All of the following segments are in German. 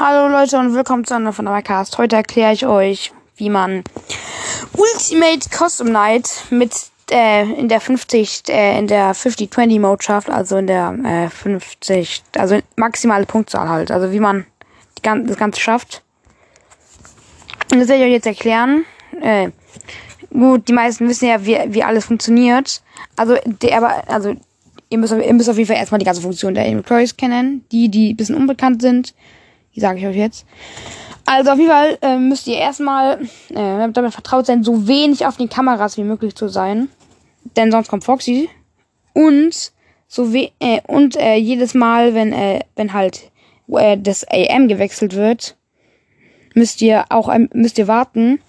Hallo Leute und willkommen zu einer von der Cast. Heute erkläre ich euch, wie man Ultimate Custom Night mit äh, in der 50 äh, in der 50-20 Mode schafft, also in der äh, 50, also maximale Punktzahl halt, also wie man die, das Ganze schafft. Und das werde ich euch jetzt erklären. Äh, gut, die meisten wissen ja, wie, wie alles funktioniert. Also, der, aber, also, ihr müsst, ihr müsst auf jeden Fall erstmal die ganze Funktion der Employees kennen. Die, die ein bisschen unbekannt sind. Die sage ich euch jetzt. Also auf jeden Fall äh, müsst ihr erstmal äh, damit vertraut sein, so wenig auf den Kameras wie möglich zu sein. Denn sonst kommt Foxy. Und so we äh, und äh, jedes Mal, wenn, äh, wenn halt äh, das AM gewechselt wird, müsst ihr auch ähm, müsst ihr warten.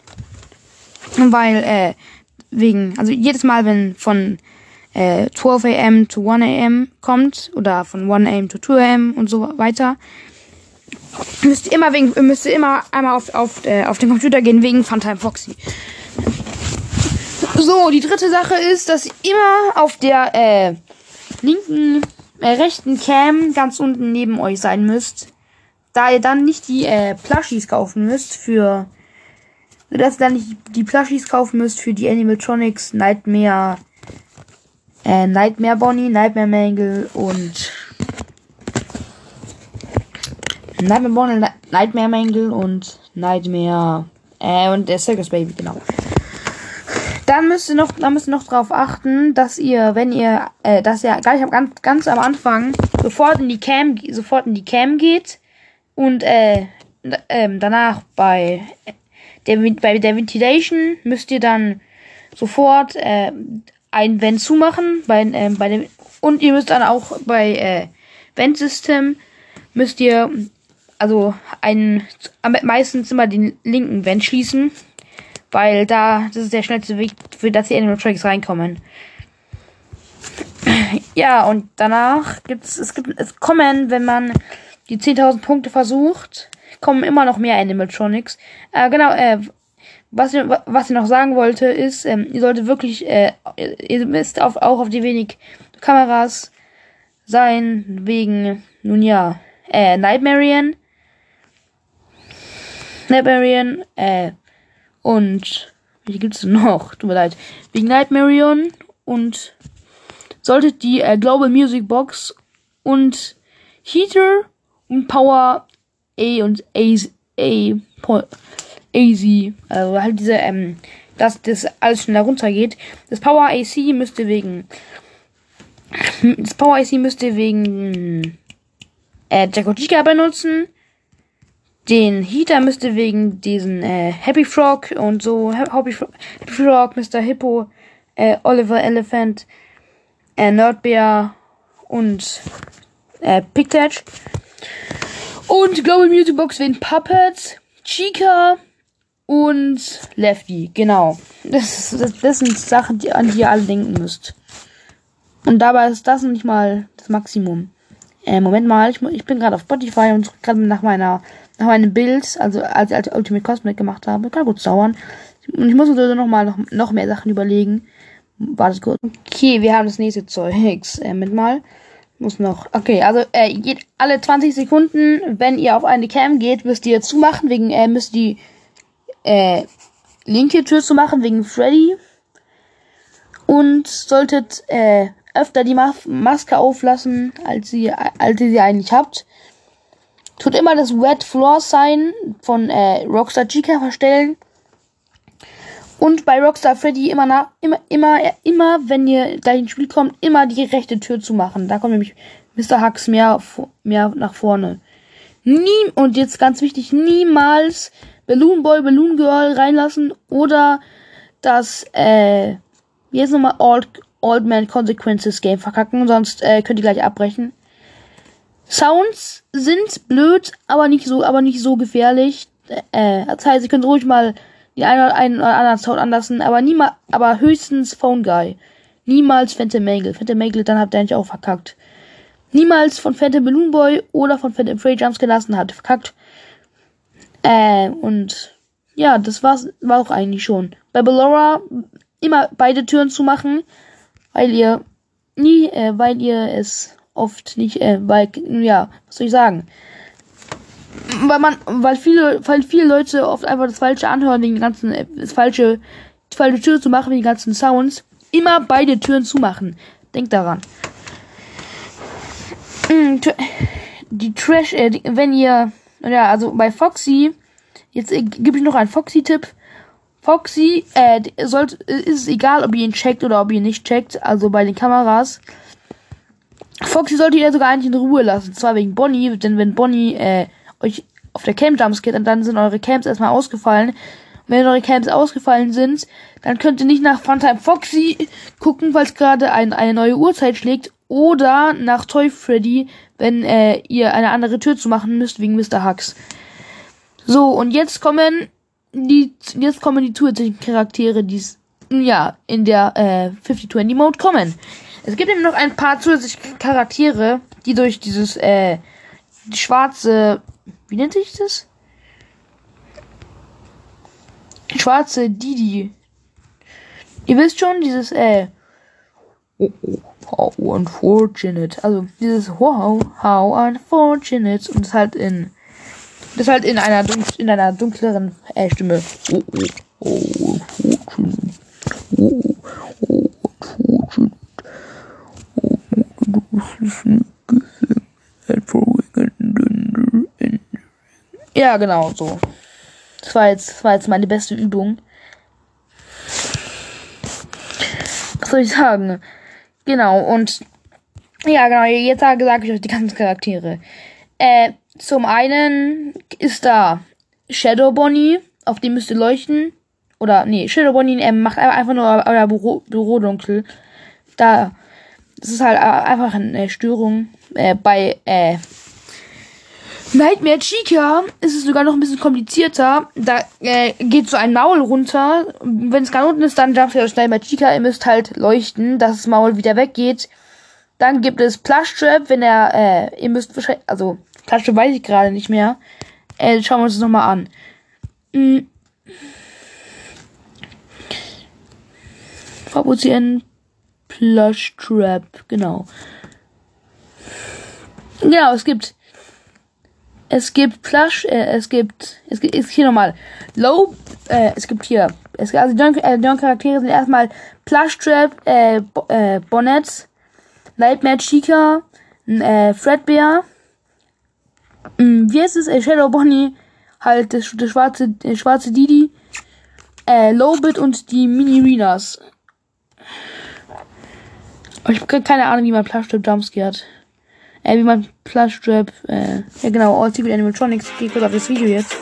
Weil, äh, wegen, also jedes Mal, wenn von äh, 12 am to 1 am kommt oder von 1 am to 2 am und so weiter, müsst ihr immer wegen, müsst ihr immer einmal auf, auf, äh, auf den Computer gehen wegen Funtime Foxy. So, die dritte Sache ist, dass ihr immer auf der äh, linken, äh, rechten Cam ganz unten neben euch sein müsst. Da ihr dann nicht die äh, Plushies kaufen müsst für dass ihr dann nicht die Plushies kaufen müsst für die Animatronics Nightmare äh, Nightmare Bonnie, Nightmare Mangle und Nightmare Bonnie, Nightmare Mangle und Nightmare äh, und der Circus Baby, genau. Dann müsst ihr noch, dann müsst ihr noch darauf achten, dass ihr, wenn ihr, äh, dass ihr gleich am, ganz, ganz am Anfang sofort in die Cam, sofort in die Cam geht und äh, ähm, danach bei der, bei der Ventilation müsst ihr dann sofort äh, ein Vent zumachen bei, äh, bei dem und ihr müsst dann auch bei äh, Vent System müsst ihr also ein meistens immer den linken Vent schließen, weil da das ist der schnellste Weg für dass die Animatronics reinkommen. Ja, und danach gibt's es gibt es kommen, wenn man die 10.000 Punkte versucht, kommen immer noch mehr Animatronics. Äh, genau, äh, was, was ich noch sagen wollte, ist, ähm, ihr solltet wirklich, äh, ihr müsst auf, auch auf die wenig Kameras sein, wegen, nun ja, äh, Nightmarian. Nightmarian, äh, und, wie gibt's noch? Tut mir leid. Wegen Nightmarion und solltet die äh, Global Music Box und Heater und Power A und A, A, AZ, also halt diese, ähm, dass das alles schneller runtergeht. Das Power AC müsste wegen, das Power AC müsste wegen, äh, Jacko Chica benutzen. Den Heater müsste wegen diesen, äh, Happy Frog und so, Happy Frog, Mr. Hippo, äh, Oliver Elephant, äh, Nerdbear und, äh, Pictouch. Und Global Music Box wegen Puppets, Chica und Lefty. Genau. Das, das, das sind Sachen, die, an die ihr alle denken müsst. Und dabei ist das nicht mal das Maximum. Äh, Moment mal, ich, ich bin gerade auf Spotify und gerade nach meiner nach meinem Bild, also als ich als Ultimate Cosmic gemacht habe, kann gut dauern. Und ich muss also noch mal noch, noch mehr Sachen überlegen. Warte kurz. Okay, wir haben das nächste Zeugs. Äh, mit mal. Muss noch. Okay, also äh, geht alle 20 Sekunden, wenn ihr auf eine Cam geht, müsst ihr zumachen, wegen, äh, müsst die äh, linke Tür zu machen, wegen Freddy. Und solltet äh, öfter die Ma Maske auflassen, als ihr, als ihr sie eigentlich habt. Tut immer das Wet Floor Sign von äh, Rockstar Chica verstellen. Und bei Rockstar Freddy immer nach, immer, immer, immer, wenn ihr gleich ins Spiel kommt, immer die rechte Tür zu machen. Da kommt nämlich Mr. Hux mehr, mehr nach vorne. Nie, und jetzt ganz wichtig, niemals Balloon Boy, Balloon Girl reinlassen oder das, äh, jetzt nochmal Old, Old Man Consequences Game verkacken, sonst äh, könnt ihr gleich abbrechen. Sounds sind blöd, aber nicht so, aber nicht so gefährlich. Äh, das heißt, ihr könnt ruhig mal die einen oder, einen oder anderen Sound anlassen, aber niemals, aber höchstens Phone Guy. Niemals Phantom Mangle. Phantom Mangle, dann habt ihr eigentlich auch verkackt. Niemals von Phantom Balloon Boy oder von Phantom Frey Jumps gelassen hat. Verkackt. Äh, und ja, das war's, war auch eigentlich schon. Bei Ballora immer beide Türen zu machen, weil ihr nie, äh, weil ihr es oft nicht, äh, weil, ja, was soll ich sagen? weil man, weil viele, weil viele Leute oft einfach das Falsche anhören, den ganzen, äh, das falsche, die falsche Tür zu machen, den ganzen Sounds. Immer beide Türen zumachen. Denkt daran. Mm, die Trash, äh, wenn ihr, ja, also bei Foxy, jetzt äh, gebe ich noch einen Foxy-Tipp. Foxy, äh, sollte, ist es egal, ob ihr ihn checkt oder ob ihr ihn nicht checkt, also bei den Kameras. Foxy sollte ihr sogar eigentlich in Ruhe lassen, zwar wegen Bonnie, denn wenn Bonnie, äh, euch auf der Cam jumpscared und dann sind eure Camps erstmal ausgefallen. Und wenn eure Camps ausgefallen sind, dann könnt ihr nicht nach Funtime Foxy gucken, weil es gerade ein, eine neue Uhrzeit schlägt oder nach Toy Freddy, wenn äh, ihr eine andere Tür zu machen müsst wegen Mr. Hux. So, und jetzt kommen die jetzt kommen die zusätzlichen Charaktere, die ja in der äh, 5020 Mode kommen. Es gibt eben noch ein paar zusätzliche Charaktere, die durch dieses äh, schwarze wie nennt sich das? Schwarze Didi. Ihr wisst schon, dieses, äh, oh, oh, how unfortunate. Also, dieses wow, how unfortunate. Und das halt in, das halt in einer, in einer dunkleren äh, Stimme. Oh, oh, oh, unfortunate. Oh, oh, unfortunate. Oh, ja, genau, so. Das war jetzt, das war jetzt meine beste Übung. Was soll ich sagen? Genau, und ja, genau, jetzt sage, sage ich euch die ganzen Charaktere. Äh, zum einen ist da Shadow Bonnie, auf dem müsst ihr leuchten. Oder, nee, Shadow Bonnie äh, macht einfach nur euer Büro, Büro dunkel. Da, das ist halt einfach eine Störung. Äh, bei, äh, Nightmare Chica ist es sogar noch ein bisschen komplizierter. Da äh, geht so ein Maul runter. Wenn es ganz unten ist, dann jumpt ihr euch Nightmare Chica. Ihr müsst halt leuchten, dass das Maul wieder weggeht. Dann gibt es Plush Trap, wenn er, äh, ihr müsst wahrscheinlich, also Plush Trap weiß ich gerade nicht mehr. Äh, schauen wir uns das nochmal an. Mhm. Fabrizieren Plush Trap, genau. Genau, es gibt es gibt Plush, äh, es gibt, es gibt, ist hier nochmal Low, äh, es gibt hier, es, also die neuen, äh, die neuen Charaktere sind erstmal Plush Trap, äh, Bo, äh, Bonnet, Nightmare Chica, äh, Fredbear, äh, wie heißt es, äh, Shadow Bonnie, halt das, das schwarze, äh, schwarze Didi, äh, Lowbit und die Mini Renas. Ich habe keine Ahnung, wie man Plush Trap Jumpscare hat. Äh, wie man Plush Trap, äh, ja genau, All Secret Animatronics. Gehe kurz auf das Video jetzt.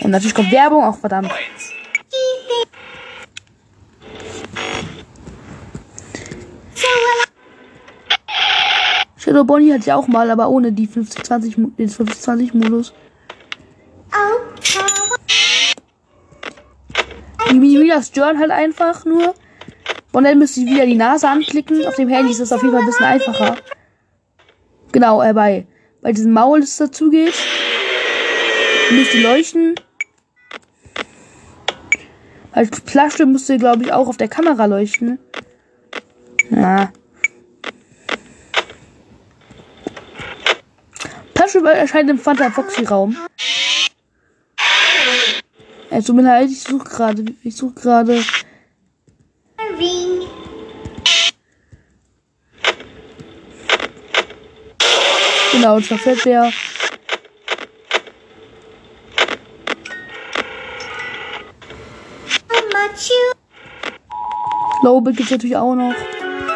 Und natürlich kommt Werbung, auch verdammt. Shadow Bonnie hat ja auch mal, aber ohne die 50-20 den 50-20 Modus. Die Mini stören halt einfach nur. Und dann müsst ihr wieder die Nase anklicken. Auf dem Handy ist das auf jeden Fall ein bisschen einfacher. Genau, äh, bei, bei diesem Maul, das dazu geht. Müsst leuchten. Als Flasche müsst ihr, glaube ich, auch auf der Kamera leuchten. Ja. Flasche erscheint im Fanta Foxy Raum. Äh, tut mir leid, ich suche gerade, ich suche gerade Genau, und zwar fällt der. Lowbit gibt's natürlich auch noch.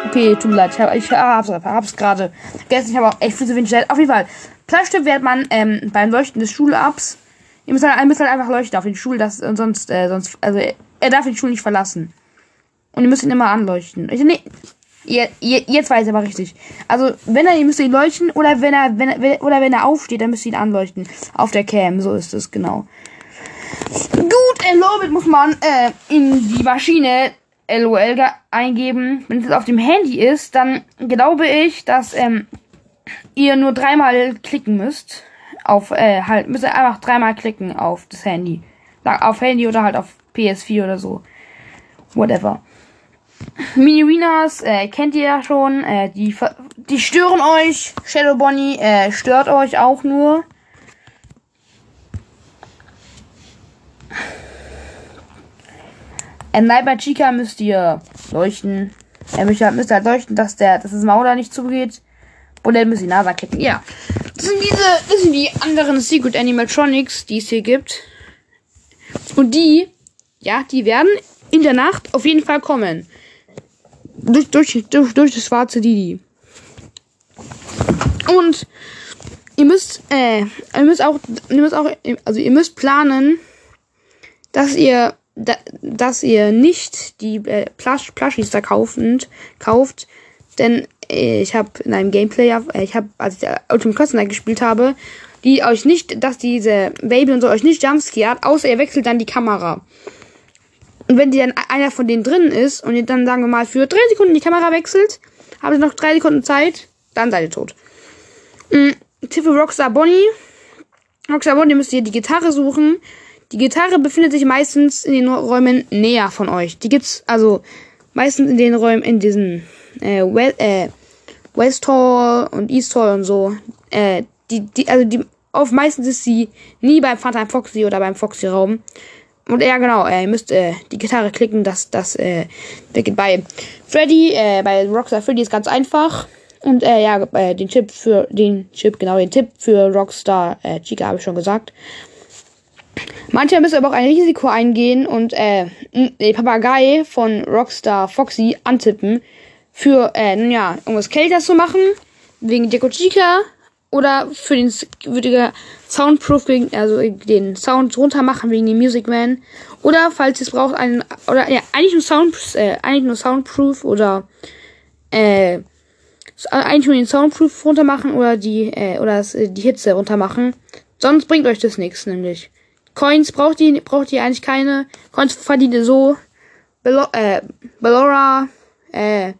Okay, tut mir leid, ich, hab, ich hab's, hab's gerade vergessen. Ich habe auch echt viel zu wenig Zeit. Auf jeden Fall, Platzstift wird man ähm, beim Leuchten des Schulabs. Ihr müsst halt, müsst halt einfach leuchten auf den Stuhl, das, sonst, äh, sonst, also er darf den Stuhl nicht verlassen. Und ihr müsst ihn immer anleuchten. Ich, nee, ihr, ihr, jetzt weiß ich aber richtig. Also, wenn er, ihr müsst ihn leuchten oder wenn er, wenn er, oder wenn er aufsteht, dann müsst ihr ihn anleuchten. Auf der Cam, so ist es, genau. Gut, in Lobit muss man äh, in die Maschine LOL eingeben. Wenn es auf dem Handy ist, dann glaube ich, dass ähm, ihr nur dreimal klicken müsst. Auf, äh, halt, müsst ihr einfach dreimal klicken auf das Handy. Auf Handy oder halt auf PS4 oder so. Whatever. Mini-Winas äh, kennt ihr ja schon. Äh, die, die stören euch. Shadow Bonnie äh, stört euch auch nur. Äh, Nightmare Chica müsst ihr leuchten. Er müsst, müsst halt leuchten, dass der, dass das Maul da nicht zugeht. Und dann müsst ihr NASA klicken. Ja. Das sind diese, das sind die anderen Secret Animatronics, die es hier gibt. Und die, ja, die werden in der Nacht auf jeden Fall kommen. Durch, durch, durch, durch das schwarze Didi. Und ihr müsst, äh, ihr müsst auch, ihr müsst auch, also ihr müsst planen, dass ihr, da, dass ihr nicht die äh, Plush, Plushies da kaufend, kauft, denn ich habe in einem Gameplay, äh, ich habe, als ich Ultimate Custom Night gespielt habe, die euch nicht, dass diese Baby und so euch nicht jumpscared, außer ihr wechselt dann die Kamera. Und wenn die dann einer von denen drin ist und ihr dann, sagen wir mal, für drei Sekunden die Kamera wechselt, habt ihr noch drei Sekunden Zeit, dann seid ihr tot. Mhm. Tipp für Rockstar Bonnie. Rockstar Bonnie müsst ihr die Gitarre suchen. Die Gitarre befindet sich meistens in den Räumen näher von euch. Die gibt's also meistens in den Räumen, in diesen äh, West, äh, West Hall und East Hall und so. Äh, die, die, also die, auf meistens ist sie nie beim Phantom Foxy oder beim Foxy Raum. Und ja, genau, äh, ihr müsst äh, die Gitarre klicken, dass das äh, weggeht. Bei Freddy, äh, bei Rockstar Freddy ist ganz einfach. Und äh, ja, äh, den Tipp für den Chip, genau, den Tipp für Rockstar äh, Chica habe ich schon gesagt. Manchmal müsst ihr aber auch ein Risiko eingehen und äh, den Papagei von Rockstar Foxy antippen für, äh, nun ja, um es kälter zu machen, wegen Deco Chica oder für den würdige Soundproof, also den Sound runter machen wegen dem Music Man oder falls ihr es braucht, einen, oder ja, eigentlich nur Sound, äh, eigentlich nur Soundproof oder äh, eigentlich nur den Soundproof runter machen oder die, äh, oder das, äh, die Hitze runter machen. Sonst bringt euch das nichts, nämlich. Coins braucht ihr, braucht ihr eigentlich keine. Coins verdient ihr so. Belo äh, Bellora, äh,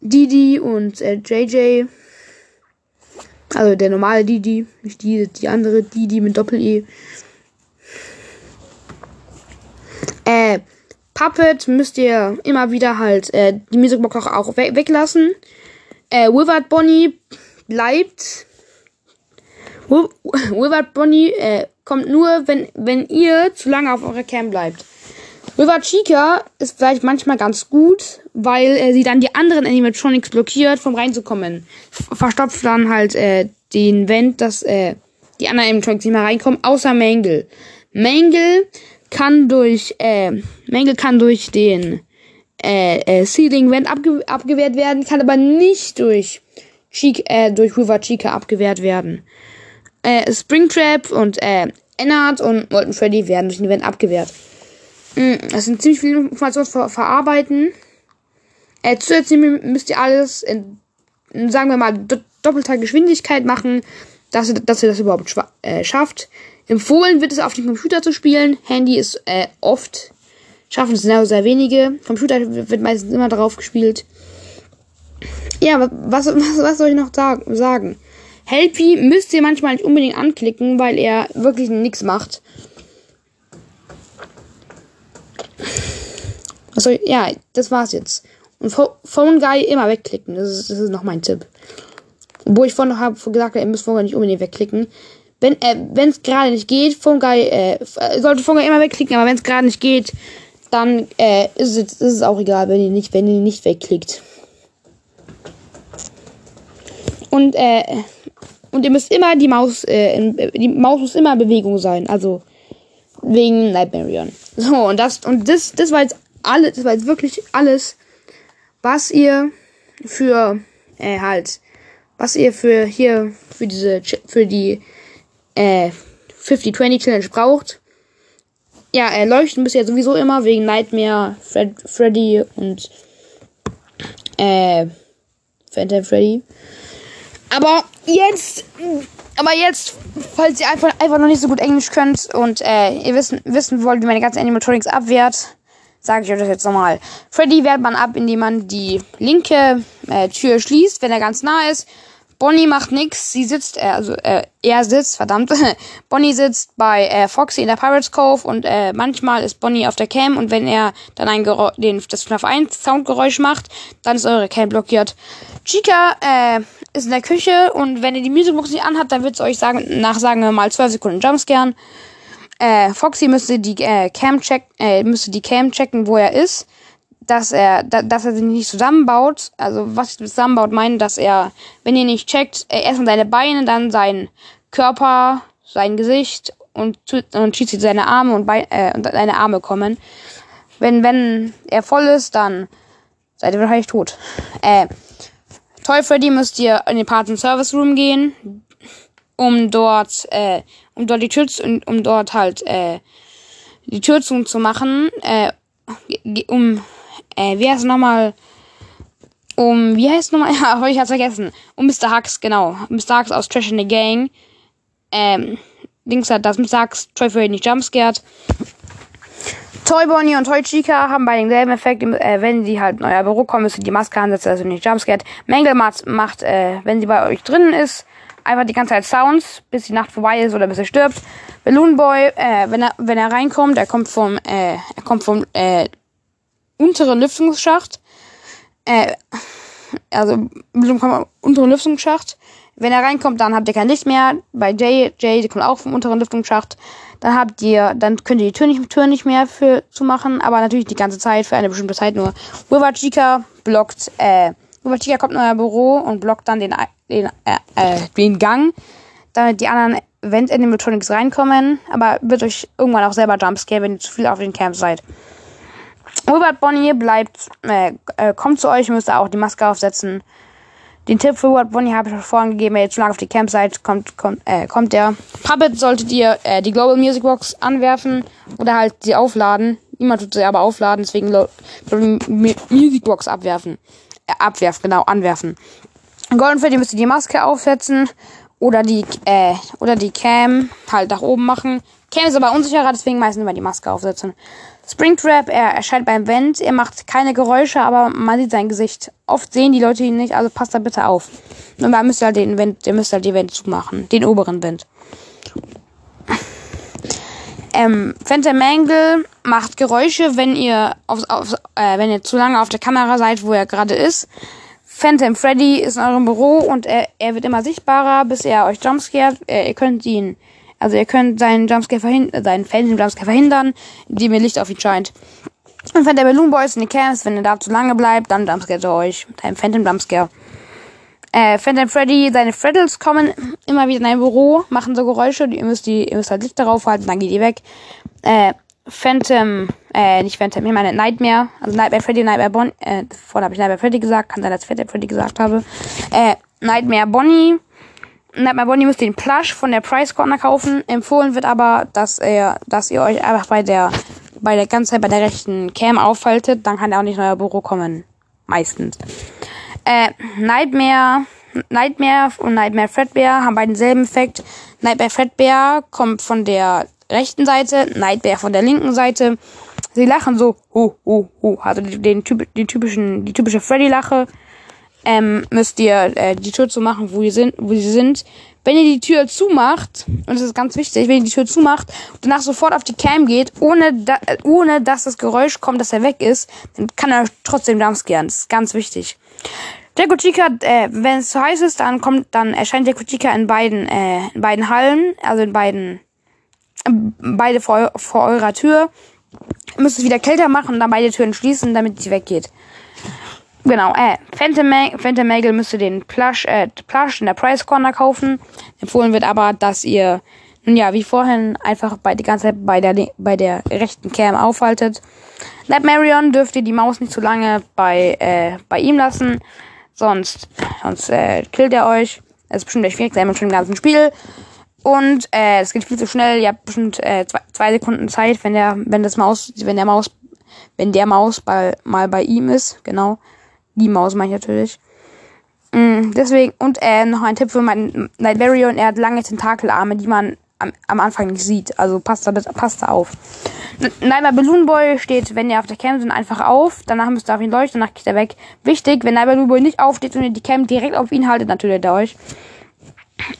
Didi und äh, JJ. Also der normale Didi, nicht die, die andere Didi mit Doppel-E. Äh, Puppet müsst ihr immer wieder halt äh, die Musicbox auch, auch we weglassen. Äh, Wizard Bonnie bleibt. Wizard Bonnie äh, kommt nur, wenn, wenn ihr zu lange auf eurer Cam bleibt. River Chica ist vielleicht manchmal ganz gut, weil äh, sie dann die anderen Animatronics blockiert, vom reinzukommen. Verstopft dann halt äh, den Vent, dass äh, die anderen Animatronics nicht mehr reinkommen, außer Mangle. Mangle kann durch äh, Mangle kann durch den äh, äh, Ceiling Vent abge abgewehrt werden, kann aber nicht durch Chica, äh, durch River Chica abgewehrt werden. Äh, Springtrap und äh, Ennard und Molten Freddy werden durch den Vent abgewehrt. Mm, das sind ziemlich viele Informationen ver verarbeiten. Äh, zusätzlich müsst ihr alles in, sagen wir mal, do doppelter Geschwindigkeit machen, dass ihr, dass ihr das überhaupt äh, schafft. Empfohlen wird es auf dem Computer zu spielen. Handy ist äh, oft, schaffen es sehr, sehr wenige. Computer wird meistens immer drauf gespielt. Ja, was, was, was soll ich noch sagen? Helpy müsst ihr manchmal nicht unbedingt anklicken, weil er wirklich nichts macht. Also, ja, das war's jetzt. Und Phone Guy immer wegklicken. Das ist, das ist noch mein Tipp. Obwohl ich vorhin noch habe gesagt, ihr müsst Phone Guy nicht unbedingt wegklicken. Wenn äh, es gerade nicht geht, Phone Guy, äh, sollte Phone Guy immer wegklicken, aber wenn es gerade nicht geht, dann äh, ist, es, ist es auch egal, wenn ihr nicht, wenn ihr nicht wegklickt. Und äh, und ihr müsst immer die Maus, äh, die Maus muss immer Bewegung sein, also wegen Nightmarion. So und das und das, das war jetzt alles, das war jetzt wirklich alles, was ihr für äh, halt, was ihr für hier für diese für die äh, 50-20 Challenge braucht. Ja, äh, leuchten müsst ihr sowieso immer wegen Nightmare, Fred, Freddy und äh, Phantom Freddy. Aber jetzt, aber jetzt, falls ihr einfach, einfach noch nicht so gut Englisch könnt und äh, ihr wissen, wissen wollt, wie man die ganzen Animatronics abwehrt, sage ich euch das jetzt nochmal. Freddy wehrt man ab, indem man die linke äh, Tür schließt, wenn er ganz nah ist. Bonnie macht nix, sie sitzt, äh, also äh, er sitzt, verdammt. Bonnie sitzt bei äh, Foxy in der Pirates Cove und äh, manchmal ist Bonnie auf der Cam und wenn er dann ein Geräusch, den, das FNAF 1 Soundgeräusch macht, dann ist eure Cam blockiert. Chica äh, ist in der Küche und wenn ihr die Musicbox nicht anhat, dann wird es euch sagen, nach sagen wir mal 12 Sekunden Jumpscaren. Äh, Foxy müsste die äh, Cam check, äh, müsste die Cam checken, wo er ist dass er, da, dass er sich nicht zusammenbaut. Also was ich zusammenbaut, meine, dass er, wenn ihr nicht checkt, äh, erstmal seine Beine, dann sein Körper, sein Gesicht und, und schließlich seine Arme und, Beine, äh, und seine Arme kommen. Wenn, wenn er voll ist, dann seid ihr wahrscheinlich tot. Äh, Toy Freddy müsst ihr in den Parts Service Room gehen, um dort, äh, um dort die Tür, zu, um dort halt, äh, die Tür zu machen, äh, um äh, wie heißt nochmal? Um, wie heißt nochmal? Ja, habe ich jetzt vergessen. Um Mr. Hux, genau. Mr. Hux aus Trash in the Gang. Ähm, Dings hat das Mr. Hux Toy Freddy nicht jumpscared. Toy Bonnie und Toy Chica haben bei denselben Effekt, äh, wenn sie halt in euer Büro kommen, müsst ihr die Maske ansetzen, also nicht jumpscared. Mangle macht äh, wenn sie bei euch drinnen ist, einfach die ganze Zeit Sounds, bis die Nacht vorbei ist oder bis er stirbt. Balloon Boy, äh, wenn er, wenn er reinkommt, er kommt vom, äh, er kommt vom, äh, unteren Lüftungsschacht. Äh, also unteren Lüftungsschacht. Wenn er reinkommt, dann habt ihr kein Licht mehr. Bei Jay, Jay, die kommt auch vom unteren Lüftungsschacht. Dann habt ihr, dann könnt ihr die Tür nicht, Tür nicht mehr für zumachen, aber natürlich die ganze Zeit für eine bestimmte Zeit nur. River Chica blockt, äh, River Chica kommt in euer Büro und blockt dann den, den, äh, äh, den Gang, damit die anderen Vent Animatronics reinkommen, aber wird euch irgendwann auch selber Jumpscare, wenn ihr zu viel auf den Camp seid. Wilbert Bonnier bleibt, äh, äh, kommt zu euch, müsst ihr auch die Maske aufsetzen. Den Tipp für Wilbert Bonnier habe ich schon vorhin gegeben, wenn ihr zu lange auf die Camp seid, kommt, kommt, äh, kommt der. Puppet solltet ihr äh, die Global Music Box anwerfen oder halt sie aufladen. Niemand tut sie aber aufladen, deswegen Music Box abwerfen. Abwerfen, genau, anwerfen. Golden Freddy müsst ihr die Maske aufsetzen oder die, äh, oder die Cam halt nach oben machen. Cam ist aber unsicherer, deswegen meistens immer die Maske aufsetzen. Springtrap, er erscheint beim Vent, er macht keine Geräusche, aber man sieht sein Gesicht. Oft sehen die Leute ihn nicht, also passt da bitte auf. Und da müsst ihr halt den Vent, ihr müsst halt die Vent zumachen, den oberen Vent. Ähm, Phantom Mangle macht Geräusche, wenn ihr auf, auf, äh, wenn ihr zu lange auf der Kamera seid, wo er gerade ist. Phantom Freddy ist in eurem Büro und er, er wird immer sichtbarer, bis er euch jumpscared. Äh, ihr könnt ihn also ihr könnt seinen Jumpscare verhindern, seinen Phantom Jumpscare verhindern, indem ihr Licht auf ihn scheint. Und wenn der Balloon Boy ist in die Camps, wenn er da zu lange bleibt, dann jumpscaret er euch mit einem Phantom Jumpscare. Äh, Phantom Freddy, seine Freddles kommen immer wieder in ein Büro, machen so Geräusche, ihr müsst die, ihr müsst halt Licht darauf halten, dann geht die weg. Äh, Phantom, äh, nicht Phantom, ich meine Nightmare, also Nightmare Freddy, Nightmare Bonnie, äh, vorhin habe ich Nightmare Freddy gesagt, kann sein, dass ich Phantom Freddy gesagt habe. Äh, Nightmare Bonnie, Nightmare Bonnie müsst den Plush von der Price Corner kaufen. Empfohlen wird aber, dass er, dass ihr euch einfach bei der, bei der ganzen Zeit bei der rechten Cam aufhaltet. Dann kann er auch nicht in euer Büro kommen. Meistens. Äh, Nightmare, Nightmare und Nightmare Fredbear haben beiden selben Effekt. Nightmare Fredbear kommt von der rechten Seite, Nightmare von der linken Seite. Sie lachen so, hu, hu, hu. Also den, den, den typischen, die typische Freddy-Lache ähm, müsst ihr äh, die Tür zumachen, wo, ihr sind, wo sie sind. Wenn ihr die Tür zumacht, und das ist ganz wichtig, wenn ihr die Tür zumacht und danach sofort auf die Cam geht, ohne, da, ohne dass das Geräusch kommt, dass er weg ist, dann kann er trotzdem jumpscaren. Das ist ganz wichtig. Jacko Chica, äh, wenn es zu heiß ist, dann kommt, dann erscheint Jacko Chica in beiden, äh, in beiden Hallen, also in beiden, äh, beide vor, vor eurer Tür. Ihr müsst es wieder kälter machen und dann beide Türen schließen, damit sie weggeht. Genau, äh, Phantom, Phantom Magel müsst ihr den Plush, äh, Plush in der Price Corner kaufen. Empfohlen wird aber, dass ihr, nun ja, wie vorhin, einfach bei die ganze Zeit bei der, bei der rechten Cam aufhaltet. Night Marion dürft ihr die Maus nicht zu lange bei, äh, bei ihm lassen. Sonst, sonst, äh, killt er euch. Es ist bestimmt echt schwierig, sein schon im ganzen Spiel. Und, äh, es geht viel zu schnell. Ihr habt bestimmt, äh, zwei, zwei Sekunden Zeit, wenn der, wenn das Maus, wenn der Maus, wenn der Maus bei, mal bei ihm ist, genau. Die Maus meine ich natürlich. Mm, deswegen, und äh, noch ein Tipp für meinen Nightbarion. Er hat lange Tentakelarme, die man am, am Anfang nicht sieht. Also passt da, passt da auf. Neighbor Balloon Boy steht, wenn ihr auf der Cam sind, einfach auf. Danach müsst ihr auf ihn leuchten, danach geht er weg. Wichtig, wenn Neighbor Balloon Boy nicht aufsteht und ihr die Cam direkt auf ihn haltet, natürlich euch.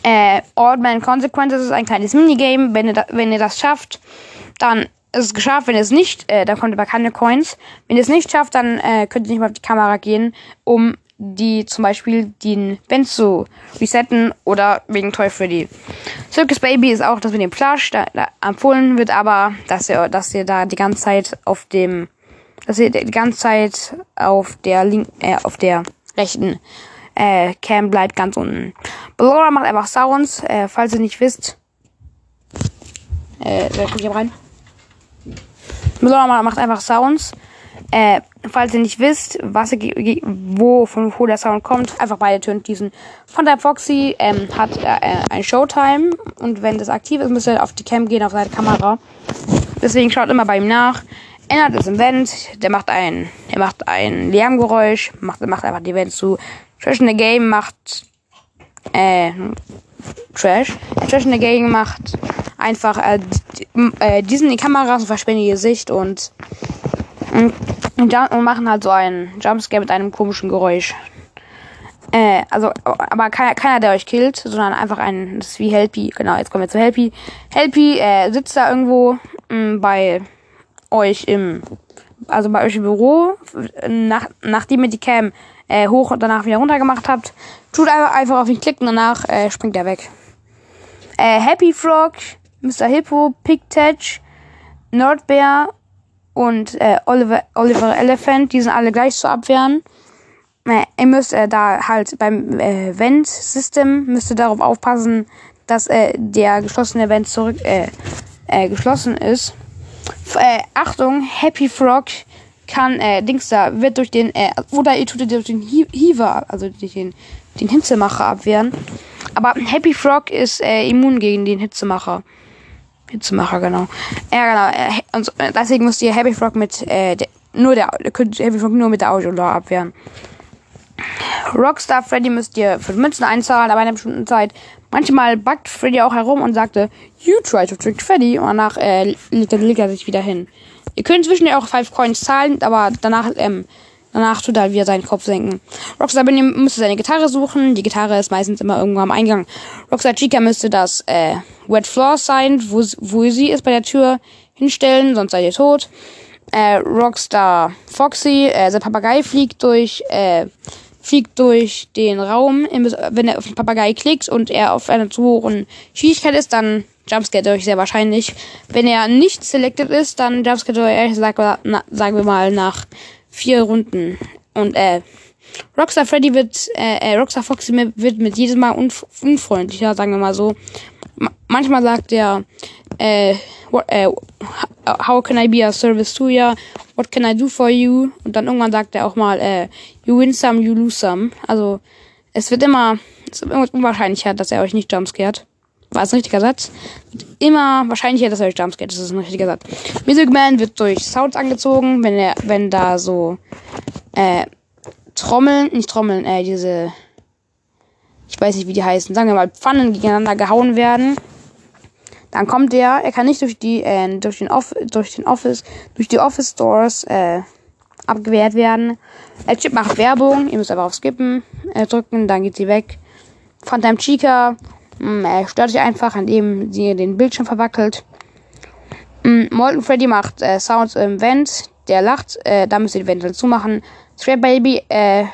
Äh, Old Man Consequences ist ein kleines Minigame. Wenn ihr, da, wenn ihr das schafft, dann es geschafft. Wenn es nicht, äh, dann kommt aber keine Coins. Wenn ihr es nicht schafft, dann äh, könnt ihr nicht mehr auf die Kamera gehen, um die zum Beispiel den Band zu resetten oder wegen Toy Freddy. Circus Baby ist auch das mit dem Plush. Da, da empfohlen wird aber, dass ihr, dass ihr da die ganze Zeit auf dem, dass ihr die ganze Zeit auf der link, äh, auf der rechten äh, Cam bleibt ganz unten. Ballora macht einfach Sounds, äh, falls ihr nicht wisst. Äh, wer guckt hier rein? Ballora macht einfach Sounds. Äh, falls ihr nicht wisst, was wo von wo der Sound kommt, einfach beide Töne diesen. Von der Foxy ähm, hat er äh, ein Showtime und wenn das aktiv ist, müsst ihr auf die Cam gehen, auf seine Kamera. Deswegen schaut immer bei ihm nach. Ändert im Vent, der macht ein, der macht ein Lärmgeräusch, macht, macht einfach die Vent zu. Trash in the Game macht äh, Trash. Trash in the Game macht einfach äh, äh, diesen die Kameras und versperren ihr Gesicht und und, und machen halt so einen Jumpscare mit einem komischen Geräusch. Äh, also, aber keiner, keiner, der euch killt, sondern einfach ein, das ist wie Helpy. Genau, jetzt kommen wir zu Helpy. Helpy äh, sitzt da irgendwo mh, bei euch im, also bei euch im Büro, nach, nachdem ihr die Cam äh, hoch und danach wieder runter gemacht habt. Tut einfach, einfach auf ihn klicken, danach äh, springt er weg. Äh, Happy Frog, Mr. Hippo, Pigtatch, Nordbear und äh, Oliver, Oliver Elephant, die sind alle gleich zu abwehren. Äh, ihr müsst äh, da halt beim äh, Vent-System müsst ihr darauf aufpassen, dass äh, der geschlossene Vent zurück äh, äh, geschlossen ist. Äh, Achtung, Happy Frog kann äh, Dings da wird durch den äh, oder ihr tut durch den Heaver, also durch den den Hitzemacher abwehren. Aber Happy Frog ist äh, immun gegen den Hitzemacher. Hitzemacher, genau. Ja, genau. Äh, und äh, deswegen müsst ihr Happy Frog mit, äh, nur der, könnt Happy Frog nur mit der Audio-Lore abwehren. Rockstar Freddy müsst ihr für Münzen einzahlen, aber in einer bestimmten Zeit. Manchmal backt Freddy auch herum und sagte, you try to trick Freddy, und danach äh, legt er sich wieder hin. Ihr könnt zwischendurch auch 5 Coins zahlen, aber danach, ähm, danach tut er wieder seinen Kopf senken. Rockstar Benny müsste seine Gitarre suchen. Die Gitarre ist meistens immer irgendwo am Eingang. Rockstar Chica müsste das, äh, Wet Floor sein, wo, wo sie ist bei der Tür hinstellen, sonst seid ihr tot. Äh, Rockstar Foxy, äh, sein Papagei fliegt durch, äh, fliegt durch den Raum. Wenn er auf den Papagei klickt und er auf einer zu hohen Schwierigkeit ist, dann jumpscare euch sehr wahrscheinlich. Wenn er nicht selected ist, dann jumpscare euch, sagen wir mal, nach vier Runden. Und, äh, Rockstar Freddy wird, äh, äh Rockstar Foxy wird mit jedem Mal unf unfreundlicher, sagen wir mal so manchmal sagt er, äh, what, äh, how can I be a service to you? What can I do for you? Und dann irgendwann sagt er auch mal, äh, you win some, you lose some. Also, es wird immer, es wird unwahrscheinlicher, dass er euch nicht jumpscared. War es ein richtiger Satz? Wird immer wahrscheinlicher, dass er euch jumpscared. Das ist ein richtiger Satz. Music Man wird durch Sounds angezogen, wenn er, wenn da so, äh, Trommeln, nicht Trommeln, äh, diese, ich weiß nicht, wie die heißen, sagen wir mal, Pfannen gegeneinander gehauen werden. Dann kommt der, er kann nicht durch die, äh, durch den Off durch den Office, durch die Office Stores, äh, abgewehrt werden. Der Chip macht Werbung, ihr müsst einfach auf Skippen äh, drücken, dann geht sie weg. Phantom Chica, er stört sich einfach, indem sie den Bildschirm verwackelt. Mm, Molten Freddy macht äh, Sounds im Vent, der lacht, äh, da müsst ihr die Vent zumachen. Scrap Baby, äh,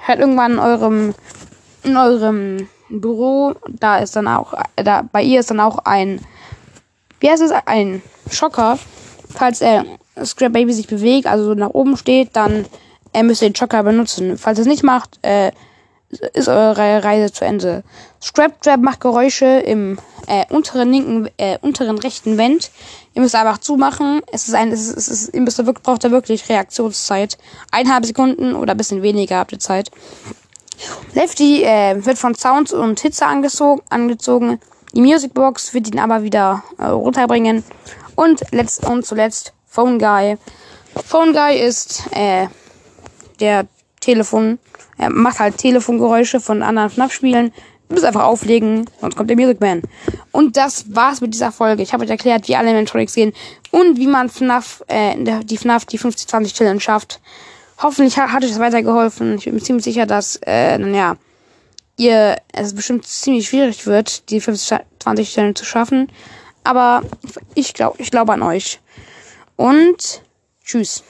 hört irgendwann in eurem in eurem Büro, da ist dann auch, da bei ihr ist dann auch ein, wie heißt es, ein Schocker. Falls er Scrap Baby sich bewegt, also nach oben steht, dann er müsste den Schocker benutzen. Falls er es nicht macht, äh, ist eure Reise zu Ende. Scrap Trap macht Geräusche im äh, unteren linken, äh, unteren rechten Wand. Ihr müsst einfach zumachen. Es ist ein, es ist, es ist, ihr müsst wirklich, braucht da wirklich Reaktionszeit. Eineinhalb Sekunden oder ein bisschen weniger habt ihr Zeit. Lefty äh, wird von Sounds und Hitze angezogen. angezogen. Die Musicbox wird ihn aber wieder äh, runterbringen. Und, letzt, und zuletzt Phone Guy. Phone Guy ist äh, der Telefon. Er macht halt Telefongeräusche von anderen FNAF-Spielen. Du musst einfach auflegen, sonst kommt der Music Man. Und das war's mit dieser Folge. Ich habe euch erklärt, wie alle Mentronics gehen und wie man FNAF, äh, die FNAF, die 50-20 Challenge schafft. Hoffentlich hat, hat euch das weitergeholfen. Ich bin mir ziemlich sicher, dass, äh, naja, ihr, es bestimmt ziemlich schwierig wird, die 50-20 Challenge zu schaffen. Aber ich glaube, ich glaube an euch. Und tschüss.